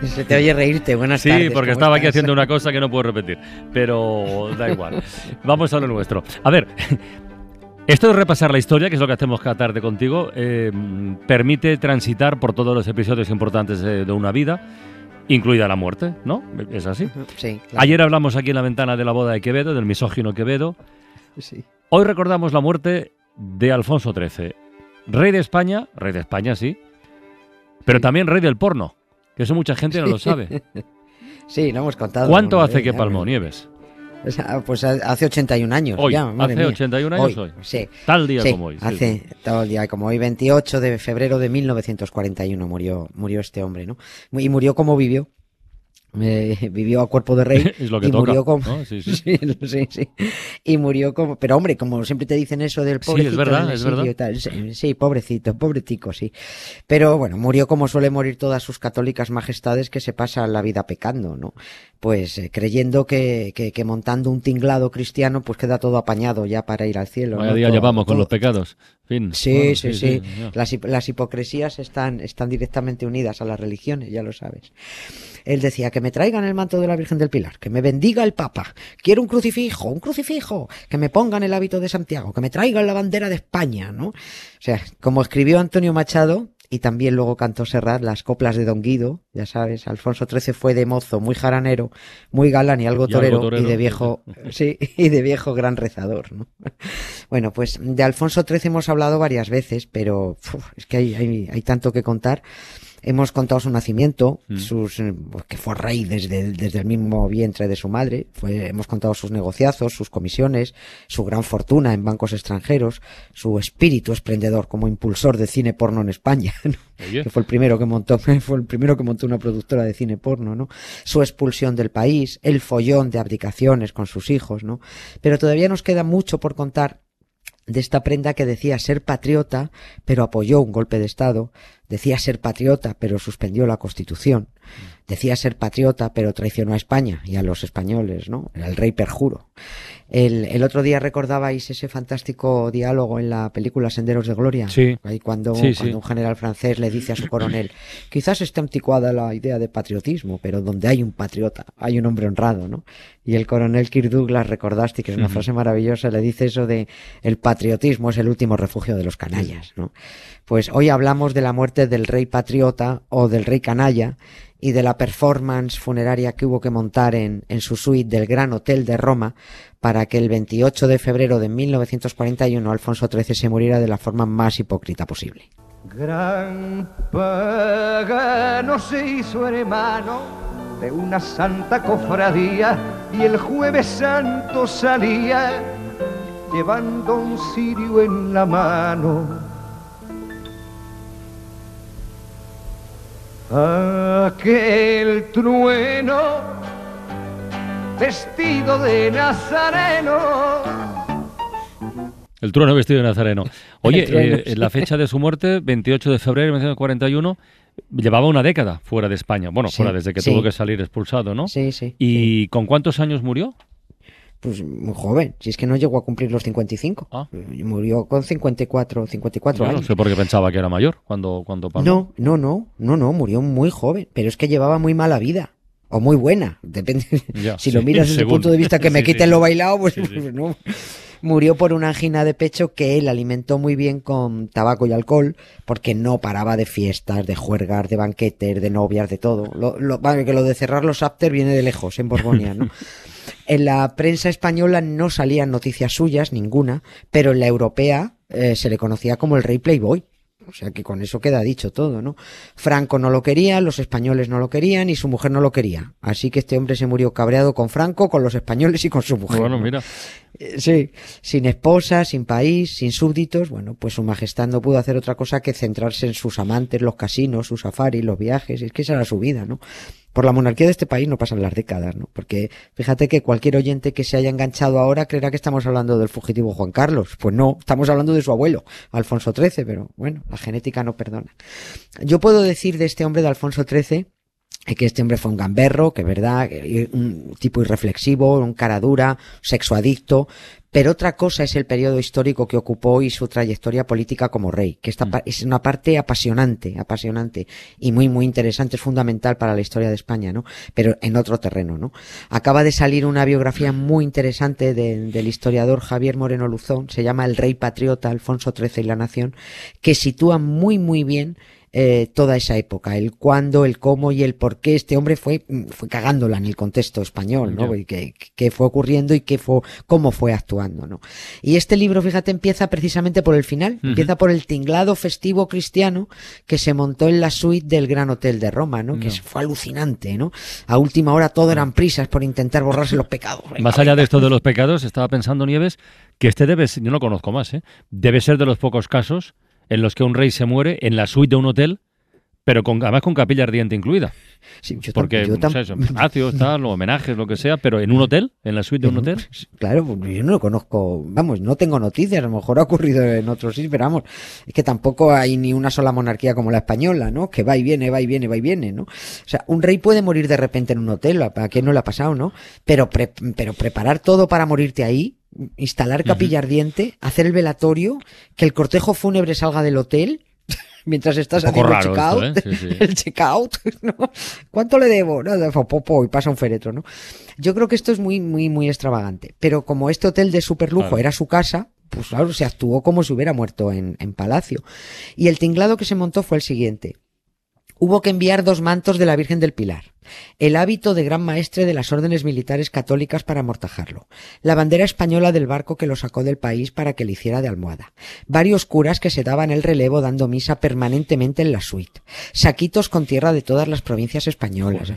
Se te oye reírte, buenas tardes. Sí, porque estaba aquí haciendo una cosa que no puedo repetir, pero da igual. Vamos a lo nuestro. A ver, esto de repasar la historia, que es lo que hacemos cada tarde contigo, eh, permite transitar por todos los episodios importantes de, de, una vida, incluida la muerte, ¿no? ¿Es así? Sí. Claro. Ayer hablamos aquí en la ventana de la boda de Quevedo, del misógino Quevedo. Sí. Hoy recordamos la muerte de Alfonso XIII, rey de España, rey de España, sí, pero Sí. también rey del porno, que eso mucha gente no lo sabe. Sí, lo hemos contado. ¿Cuánto hace vez, que ya, palmó Nieves? Pues hace 81 años. Hoy, ya, madre hace mía. 81 años hoy. Sí. Tal día Sí, como hoy. sí, hace el día como hoy, 28 de febrero de 1941 murió, murió este hombre, ¿no? Y murió como vivió. Eh, vivió a cuerpo de rey Es lo que y toca, murió como ¿no? Sí, sí. sí, sí, sí. y murió como pero hombre como siempre te dicen eso del Sí, es pobrecito verdad, es verdad. tal, sí, pobrecito pobretico sí pero bueno murió como suele morir todas sus católicas majestades que se pasan la vida pecando no pues eh, creyendo que, que, que montando un tinglado cristiano pues queda todo apañado ya para ir al cielo Vaya ¿no? día Todo- llevamos con los pecados. Fin. Sí, Bueno, sí, sí. Las, las hipocresías están, están directamente unidas a las religiones, ya lo sabes. Él decía que me traigan el manto de la Virgen del Pilar, que me bendiga el Papa, quiero un crucifijo, un crucifijo, que me pongan el hábito de Santiago, que me traigan la bandera de España, ¿no? O sea, como escribió Antonio Machado, y también luego cantó Serrat las coplas de Don Guido, ya sabes, Alfonso XIII fue de mozo, muy jaranero, muy galán y algo Y algo torero, y, de viejo, sí, y de viejo gran rezador, ¿no? Bueno, pues de Alfonso XIII hemos hablado varias veces, pero uf, es que hay, hay, hay tanto que contar. Hemos contado su nacimiento, Mm. sus, eh, pues, que fue rey desde, el- desde el mismo vientre de su madre. Fue, hemos contado sus negociazos, sus comisiones, su gran fortuna en bancos extranjeros, su espíritu esplendedor como impulsor de cine porno en España, ¿no? Que fue el primero que montó, fue el primero que montó una productora de cine porno, ¿no? Su expulsión del país, el follón de abdicaciones con sus hijos, ¿no? Pero todavía nos queda mucho por contar de esta prenda que decía ser patriota, pero apoyó un golpe de Estado, decía ser patriota, pero suspendió la Constitución, decía ser patriota, pero traicionó a España y a los españoles, ¿no? Era el rey perjuro. El, el otro día recordabais ese fantástico diálogo en la película Senderos de Gloria, Sí. ahí cuando, Sí, cuando sí. un general francés le dice a su coronel, quizás esté anticuada la idea de patriotismo, pero donde hay un patriota, hay un hombre honrado, ¿no? Y el coronel Kirk Douglas, recordaste que es una frase maravillosa, le dice eso de el patriotismo es el último refugio de los canallas, ¿no? Pues hoy hablamos de la muerte del rey patriota o del rey canalla y de la performance funeraria que hubo que montar en, su suite del Gran Hotel de Roma para que el 28 de febrero de 1941 Alfonso XIII se muriera de la forma más hipócrita posible. Gran pagano se hizo hermano de una santa cofradía y el jueves santo salía llevando un cirio en la mano. Aquel trueno vestido de nazareno el trueno vestido de nazareno. Oye, eh, sí. la fecha de su muerte, 28 de febrero de 1941, llevaba una década fuera de España. Bueno, Sí, fuera desde que sí. tuvo que salir expulsado, ¿no? Sí, sí. ¿Y con cuántos años murió? Pues muy joven, si es que no llegó a cumplir los 55. Ah. Murió con 54, 54 Yo no años. sé por qué pensaba que era mayor cuando, cuando. No, no, no, no, no, murió muy joven, pero es que llevaba muy mala vida. O muy buena, depende. Ya, si sí, lo miras desde el punto de vista que me Sí, quiten sí, lo bailado, pues, pues no. Murió por una angina de pecho que él alimentó muy bien con tabaco y alcohol, porque no paraba de fiestas, de juergas, de banquetes, de novias, de todo. Lo, que lo de cerrar los after viene de lejos, en Borgoña, ¿no? En la prensa española no salían noticias suyas, ninguna, pero en la europea eh, se le conocía como el rey Playboy. O sea que con eso queda dicho todo, ¿no? Franco no lo quería, los españoles no lo querían y su mujer no lo quería. Así que este hombre se murió cabreado con Franco, con los españoles y con su mujer. Bueno, ¿no? mira. Eh, Sí, sin esposa, sin país, sin súbditos, bueno, pues su majestad no pudo hacer otra cosa que centrarse en sus amantes, los casinos, sus safaris, los viajes, es que esa era su vida, ¿no? Por la monarquía de este país no pasan las décadas, ¿no? Porque fíjate que cualquier oyente que se haya enganchado ahora creerá que estamos hablando del fugitivo Juan Carlos. Pues no, estamos hablando de su abuelo, Alfonso XIII, pero bueno, la genética no perdona. Yo puedo decir de este hombre de Alfonso XIII que este hombre fue un gamberro, que es verdad, un tipo irreflexivo, un cara dura, sexoadicto, pero otra cosa es el periodo histórico que ocupó y su trayectoria política como rey, que esta pa- es una parte apasionante, apasionante y muy, muy interesante, es fundamental para la historia de España, ¿no? Pero en otro terreno, ¿no? Acaba de salir una biografía muy interesante de- del historiador Javier Moreno Luzón, se llama El Rey Patriota, Alfonso XIII y la Nación, que sitúa muy, muy bien eh, toda esa época, el cuándo, el cómo y el por qué este hombre fue, fue cagándola en el contexto español, ¿no? Ya. Y qué, qué fue ocurriendo y qué fue, cómo fue actuando, ¿no? Y este libro, fíjate, empieza precisamente por el final, empieza por el tinglado festivo cristiano que se montó en la suite del Gran Hotel de Roma, ¿no? Que fue alucinante, ¿no? A última hora todo eran prisas por intentar borrarse los pecados. Venga, Más allá de esto de los pecados, estaba pensando Nieves que este debe, ser- yo no conozco más, ¿eh? debe ser de los pocos casos en los que un rey se muere en la suite de un hotel, pero con, además con capilla ardiente incluida. Sí, yo Porque, yo tal, o homenajes, lo que sea, pero en un hotel, en la suite de un hotel. Claro, pues yo no lo conozco, vamos, no tengo noticias, a lo mejor ha ocurrido en otros sitios, pero vamos, es que tampoco hay ni una sola monarquía como la española, ¿no? Que va y viene, va y viene, va y viene, ¿no? O sea, un rey puede morir de repente en un hotel, ¿a quién no le ha pasado, no? Pero, pre- pero preparar todo para morirte ahí, instalar capilla ardiente, hacer el velatorio, que el cortejo fúnebre salga del hotel, mientras estás haciendo el checkout, esto, ¿eh? Sí, sí. el checkout, ¿no? ¿Cuánto le debo? No, de popo, y pasa un féretro, ¿no? Yo creo que esto es muy, muy, muy extravagante. Pero como este hotel de superlujo era su casa, pues claro, se actuó como si hubiera muerto en, en palacio. Y el tinglado que se montó fue el siguiente. Hubo que enviar dos mantos de la Virgen del Pilar, el hábito de gran maestre de las órdenes militares católicas para amortajarlo, la bandera española del barco que lo sacó del país para que le hiciera de almohada, varios curas que se daban el relevo dando misa permanentemente en la suite, saquitos con tierra de todas las provincias españolas.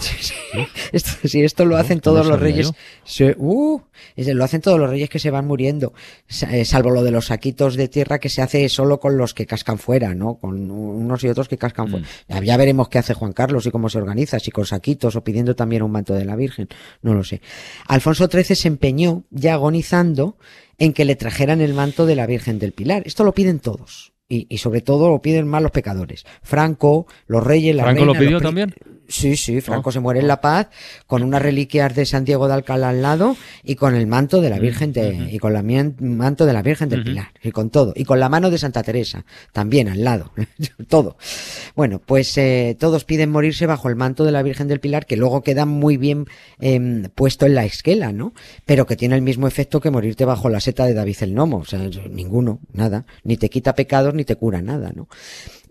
Sí, sí. Esto, sí, esto lo hacen todos los reyes. Sí, uh, lo hacen todos los reyes que se van muriendo, eh, salvo lo de los saquitos de tierra que se hace solo con los que cascan fuera, ¿no? Con unos y otros que cascan fuera. Ya, ya veremos qué hace Juan Carlos y cómo se organiza, si con saquitos o pidiendo también un manto de la Virgen, no lo sé. Alfonso XIII se empeñó, ya agonizando, en que le trajeran el manto de la Virgen del Pilar. Esto lo piden todos. Y, y sobre todo lo piden más los pecadores. Franco, los reyes, la ¿Franco reina, lo pidió los también? Sí, sí, Franco Ah. se muere en La Paz con unas reliquias de San Diego de Alcalá al lado y con el manto de la Virgen de, y con la manto de la Virgen del. Pilar y con todo y con la mano de Santa Teresa también al lado, todo. Bueno, pues eh, todos piden morirse bajo el manto de la Virgen del Pilar que luego queda muy bien em, puesto en la esquela, ¿no? Pero que tiene el mismo efecto que morirte bajo la seta de David el Nomo, o sea, ninguno, nada, ni te quita pecados ni te cura nada, ¿no?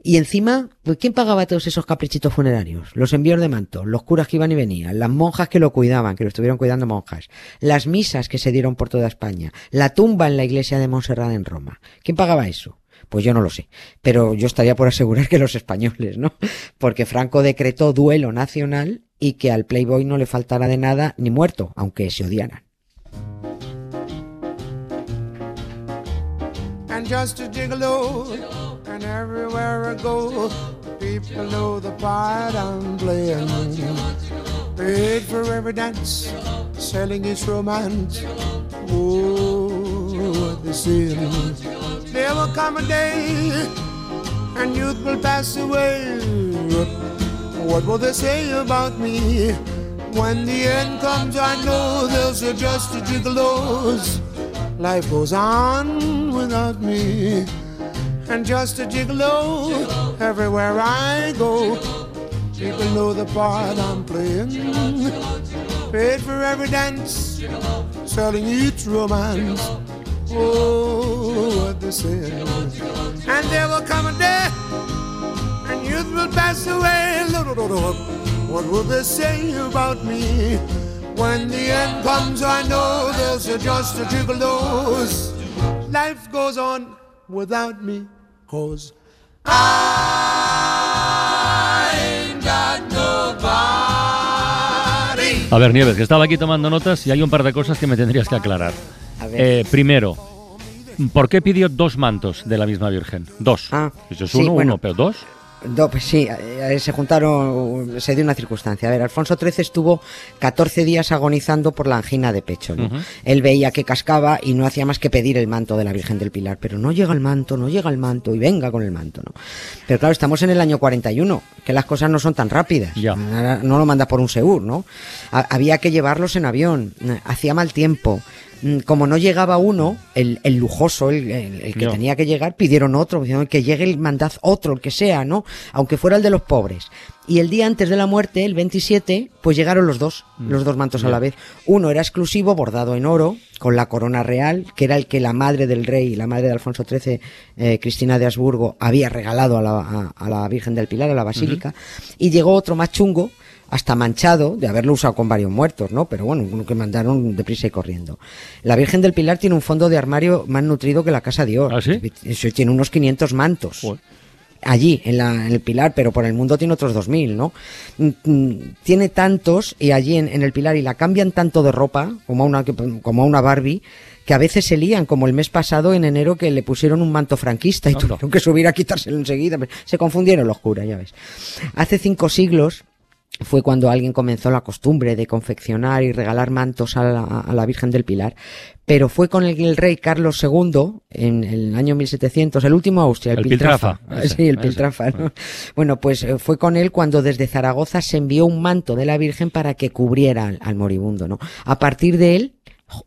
Y encima, pues, ¿quién pagaba todos esos caprichitos funerarios? Los envíos de manto, los curas que iban y venían, las monjas que lo cuidaban, que lo estuvieron cuidando monjas, las misas que se dieron por toda España, la tumba en la iglesia de Montserrat en Roma. ¿Quién pagaba eso? Pues yo no lo sé, pero yo estaría por asegurar que los españoles, ¿no? Porque Franco decretó duelo nacional y que al Playboy no le faltara de nada ni muerto, aunque se odiaran. and just a gigolo. And everywhere I go, people know the part I'm playing. Paid for every dance, selling its romance. Oh, they say. There will come a day, and youth will pass away. What will they say about me? When the end comes, I know they'll say just a gigolos. Life goes on without me. And just a gigolo everywhere I go. People know the part I'm playing. Paid for every dance, selling each romance. Oh, what they say. And there will come a day, and youth will pass away. What will they say about me? When the end comes, I know they'll just a gigolos. Life goes on without me, cause I ain't got nobody. A ver, Nieves, que estaba aquí tomando notas y hay un par de cosas que me tendrías que aclarar. A A ver. Eh, primero, ¿por qué pidió dos mantos de la misma Virgen? Dos. Ah, Eso es sí, uno, bueno. uno, pero dos. Pues sí, eh, se juntaron, se dio una circunstancia. A ver, Alfonso XIII estuvo 14 días agonizando por la angina de pecho. Él veía que cascaba y no hacía más que pedir el manto de la Virgen del Pilar. Pero no llega el manto, no llega el manto y venga con el manto. ¿no? Pero claro, estamos en el año 41, que las cosas no son tan rápidas. Ya. Ahora No lo mandas por un Segur, ¿no? Ha- había que llevarlos en avión, hacía mal tiempo. Mm, Como no llegaba uno, el, el lujoso, el, el- el que tenía que llegar, pidieron otro, pidieron que llegue el mandad otro, el que sea, ¿no? Aunque fuera el de los pobres. Y el día antes de la muerte, el 27, pues llegaron los dos, los dos mantos a la vez. Uno era exclusivo, bordado en oro, con la corona real, que era el que la madre del rey, la madre de Alfonso XIII, eh, Cristina de Habsburgo, había regalado a la, a- a la Virgen del Pilar, a la basílica. Y llegó otro más chungo, hasta manchado de haberlo usado con varios muertos, ¿no? Pero bueno, uno que mandaron deprisa y corriendo. La Virgen del Pilar tiene un fondo de armario más nutrido que la Casa Dior. ¿Ah, sí? Eso tiene unos 500 mantos. Allí, en, la, en el Pilar, pero por el mundo tiene otros 2000, ¿no? Mm, mm, Tiene tantos, y allí en, en el Pilar, y la cambian tanto de ropa, como a una, como a una Barbie, que a veces se lían, como el mes pasado, en enero, que le pusieron un manto franquista y Anda. tuvieron que subir a quitárselo enseguida. Se confundieron los curas, ya ves. Hace cinco siglos, fue cuando alguien comenzó la costumbre de confeccionar y regalar mantos a la, a la Virgen del Pilar, pero fue con el, el rey Carlos II en, el año 1700, el último Austria, el, El Piltrafa. Piltrafa, ese, sí, el ese. Piltrafa. ¿no? Bueno, pues eh, fue con él cuando desde Zaragoza se envió un manto de la Virgen para que cubriera al, al moribundo, ¿no? A partir de él,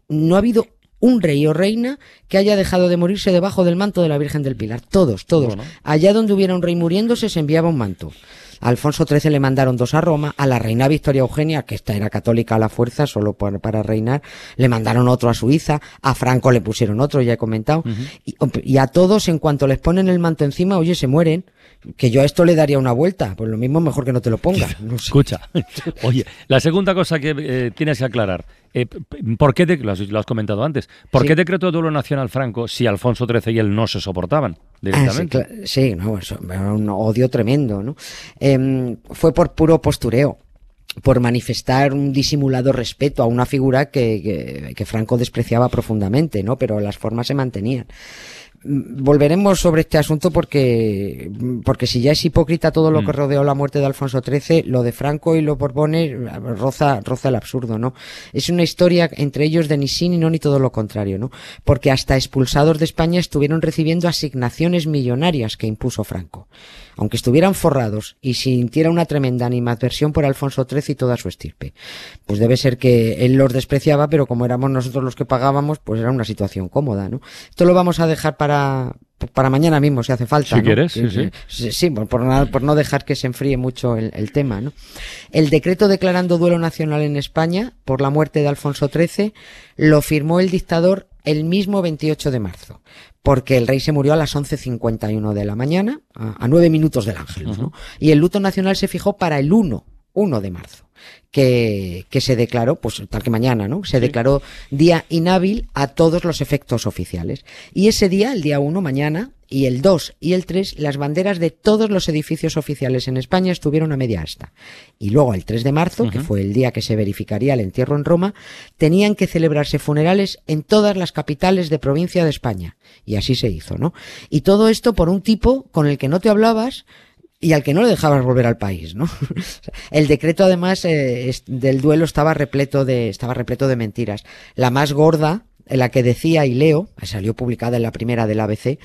no ha habido un rey o reina que haya dejado de morirse debajo del manto de la Virgen del Pilar. Todos, todos. Bueno. Allá donde hubiera un rey muriéndose se enviaba un manto. A Alfonso XIII le mandaron dos a Roma, a la reina Victoria Eugenia, que esta era católica a la fuerza, solo para reinar, le mandaron otro a Suiza, a Franco le pusieron otro, ya he comentado, y, y a todos en cuanto les ponen el manto encima, oye, se mueren, que yo a esto le daría una vuelta, pues lo mismo mejor que no te lo pongas. No sé. Escucha, oye, la segunda cosa que eh, tienes que aclarar, eh, ¿por qué, de- lo, has, lo has comentado antes, ¿por Sí. qué decretó duelo nacional Franco si Alfonso XIII y él no se soportaban Ah, sí, directamente? cla- sí, no, eso era un odio tremendo, ¿no? Em, fue por puro postureo por manifestar un disimulado respeto a una figura que, que- que Franco despreciaba profundamente, ¿no? Pero las formas se mantenían. Mm, Volveremos sobre este asunto porque, porque si ya es hipócrita todo lo que rodeó la muerte de Alfonso XIII, lo de Franco y los Borbones roza, roza el absurdo, ¿no? Es una historia entre ellos de ni sí ni no ni todo lo contrario, ¿no? Porque hasta expulsados de España estuvieron recibiendo asignaciones millonarias que impuso Franco. Aunque estuvieran forrados y sintiera una tremenda animadversión por Alfonso XIII y toda su estirpe. Pues debe ser que él los despreciaba, pero como éramos nosotros los que pagábamos, pues era una situación cómoda, ¿no? Esto lo vamos a dejar para, para mañana mismo, si hace falta. Si ¿no? quieres, sí, sí. Sí, sí, por, por no, por no dejar que se enfríe mucho el, el tema, ¿no? El decreto declarando duelo nacional en España por la muerte de Alfonso XIII lo firmó el dictador el mismo 28 de marzo, porque el rey se murió a las 11.51 de la mañana, a, a nueve minutos del Ángelus, ¿no? Y el luto nacional se fijó para el 1, 1 de marzo, que, que se declaró, pues tal que mañana, ¿no? Se declaró día inhábil a todos los efectos oficiales. Y ese día, el día 1, mañana, y el 2 y el 3, las banderas de todos los edificios oficiales en España estuvieron a media asta. Y luego el 3 de marzo, que fue el día que se verificaría el entierro en Roma, tenían que celebrarse funerales en todas las capitales de provincia de España. Y así se hizo, ¿no? Y todo esto por un tipo con el que no te hablabas, y al que no le dejabas volver al país, ¿no? El decreto además eh, del duelo estaba repleto de estaba repleto de mentiras. La más gorda, la que decía y leo, salió publicada en la primera del ABC,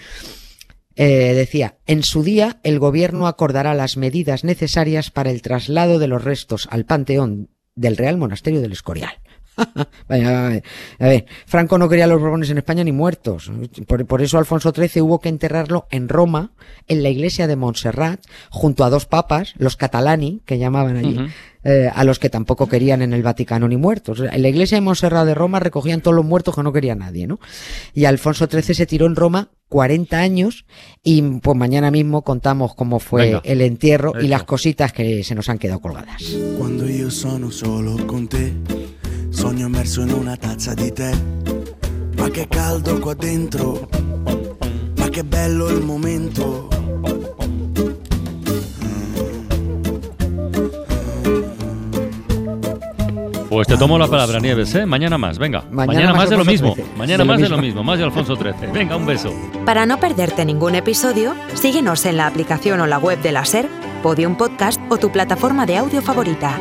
eh, decía, en su día el gobierno acordará las medidas necesarias para el traslado de los restos al panteón del Real Monasterio del Escorial. Vaya, a ver, a ver, Franco no quería a los Borbones en España ni muertos. Por, por eso Alfonso XIII hubo que enterrarlo en Roma, en la iglesia de Montserrat, junto a dos papas, los catalani, que llamaban allí, eh, a los que tampoco querían en el Vaticano ni muertos. En la iglesia de Montserrat de Roma recogían todos los muertos que no quería nadie, ¿no? Y Alfonso XIII se tiró en Roma 40 años y pues mañana mismo contamos cómo fue Venga. el entierro y las cositas que se nos han quedado colgadas. Quando io sono solo con te, sogno immerso in una tazza di tè. Ma che caldo qua dentro, ma che bello il momento. Pues te tomo la palabra, Nieves, ¿eh? Mañana más, venga. Mañana más más de lo mismo. Mañana De lo más de lo mismo. mismo, más de Alfonso XIII. Venga, un beso. Para no perderte ningún episodio, síguenos en la aplicación o la web de la SER, Podium Podcast o tu plataforma de audio favorita.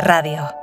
Radio.